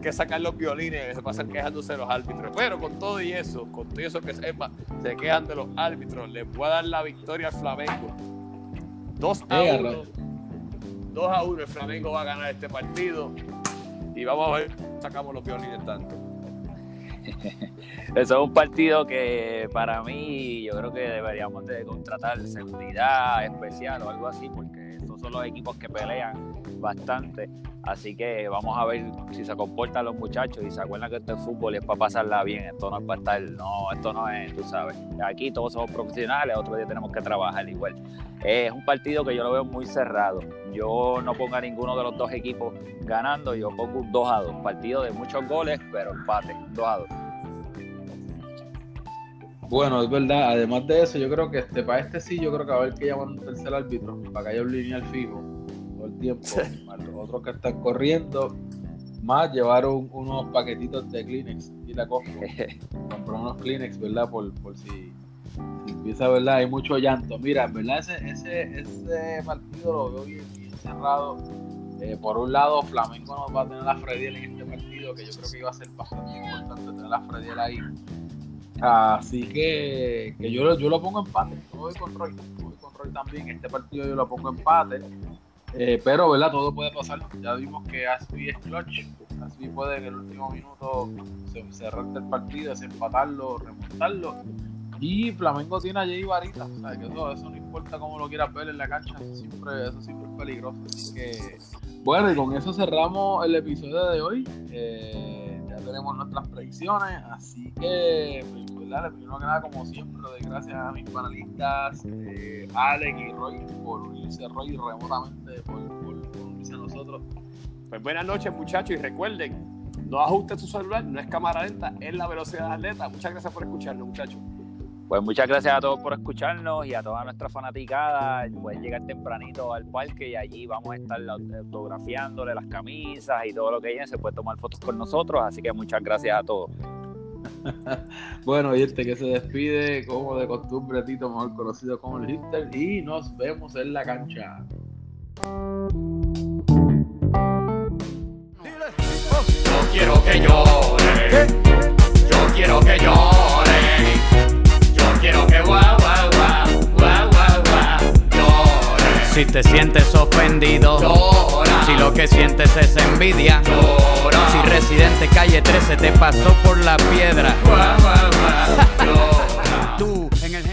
[SPEAKER 4] que sacan los violines, se pasan quejándose los árbitros. Pero con todo y eso, con todo y eso que sepa, se quejan de los árbitros, les voy a dar la victoria al Flamengo. 2 a
[SPEAKER 3] Eh,
[SPEAKER 4] 1.
[SPEAKER 3] Arra-
[SPEAKER 4] 2 a 1 el Flamengo va a ganar este partido y vamos a ver sacamos los violines tanto. <laughs>
[SPEAKER 5] Eso es un partido que para mí yo creo que deberíamos de contratar seguridad especial o algo así, porque estos son los equipos que pelean bastante. Así que vamos a ver si se comportan los muchachos y se acuerdan que esto es fútbol es para pasarla bien. Esto no es para estar, no, esto no es, tú sabes. Aquí todos somos profesionales, otro día tenemos que trabajar igual. Es un partido que yo lo veo muy cerrado. Yo no pongo a ninguno de los dos equipos ganando, yo pongo un 2 a 2. Partido de muchos goles, pero empate, 2 a 2.
[SPEAKER 3] Bueno, es verdad. Además de eso, yo creo que este, para este sí, yo creo que a haber que llamar un tercer árbitro para que haya un lineal fijo todo el tiempo. Más los otros que están corriendo, más llevar un- unos paquetitos de Kleenex y la Costco. <laughs> Comprar unos Kleenex, ¿verdad? Por, por si, si empieza, ¿verdad? Hay mucho llanto. Mira, verdad, ese, ese, ese partido lo veo bien, bien cerrado. Eh, por un lado, Flamengo no va a tener a Frediel en este partido, que yo creo que iba a ser bastante importante tener a Frediel ahí. Así que, que yo, lo- yo lo pongo empate. Yo voy con Roy. yo voy con Roy también. Este partido yo lo pongo empate. Eh, pero, ¿verdad? Todo puede pasar. Ya vimos que Asby es clutch. Asby puede en el último minuto cerrar el partido, desempatarlo, remontarlo. Y Flamengo tiene a Jay Varita. O sea, que eso, eso no importa cómo lo quieras ver en la cancha. Eso siempre, eso siempre es peligroso. Así que, bueno, y con eso cerramos el episodio de hoy. Eh, ya tenemos nuestras predicciones. Así que, ¿verdad? primero que nada, como siempre, gracias a mis panelistas, eh, Alex y Roy, por unirse, Roy remotamente, por, por, por unirse a nosotros.
[SPEAKER 4] Pues buenas noches muchachos y recuerden, no ajuste su celular, no es cámara lenta, es la velocidad de atleta. Muchas gracias por escucharnos muchachos.
[SPEAKER 5] Pues muchas gracias a todos por escucharnos y a todas nuestras fanaticadas. Pueden llegar tempranito al parque y allí vamos a estar autografiándole las camisas y todo lo que hay. Se puede tomar fotos con nosotros, así que muchas gracias a todos. <laughs>
[SPEAKER 3] Bueno, y este que se despide, como de costumbre, Tito, mejor conocido como el Hipster, y nos vemos en la cancha.
[SPEAKER 2] Yo quiero que llore. Yo quiero que llore. Yo quiero que guau,
[SPEAKER 1] Si te sientes ofendido,
[SPEAKER 2] Llora.
[SPEAKER 1] si lo que sientes es envidia,
[SPEAKER 2] Llora.
[SPEAKER 1] si Residente Calle 13 te pasó por la piedra,
[SPEAKER 2] llora. <laughs>
[SPEAKER 1] tú en el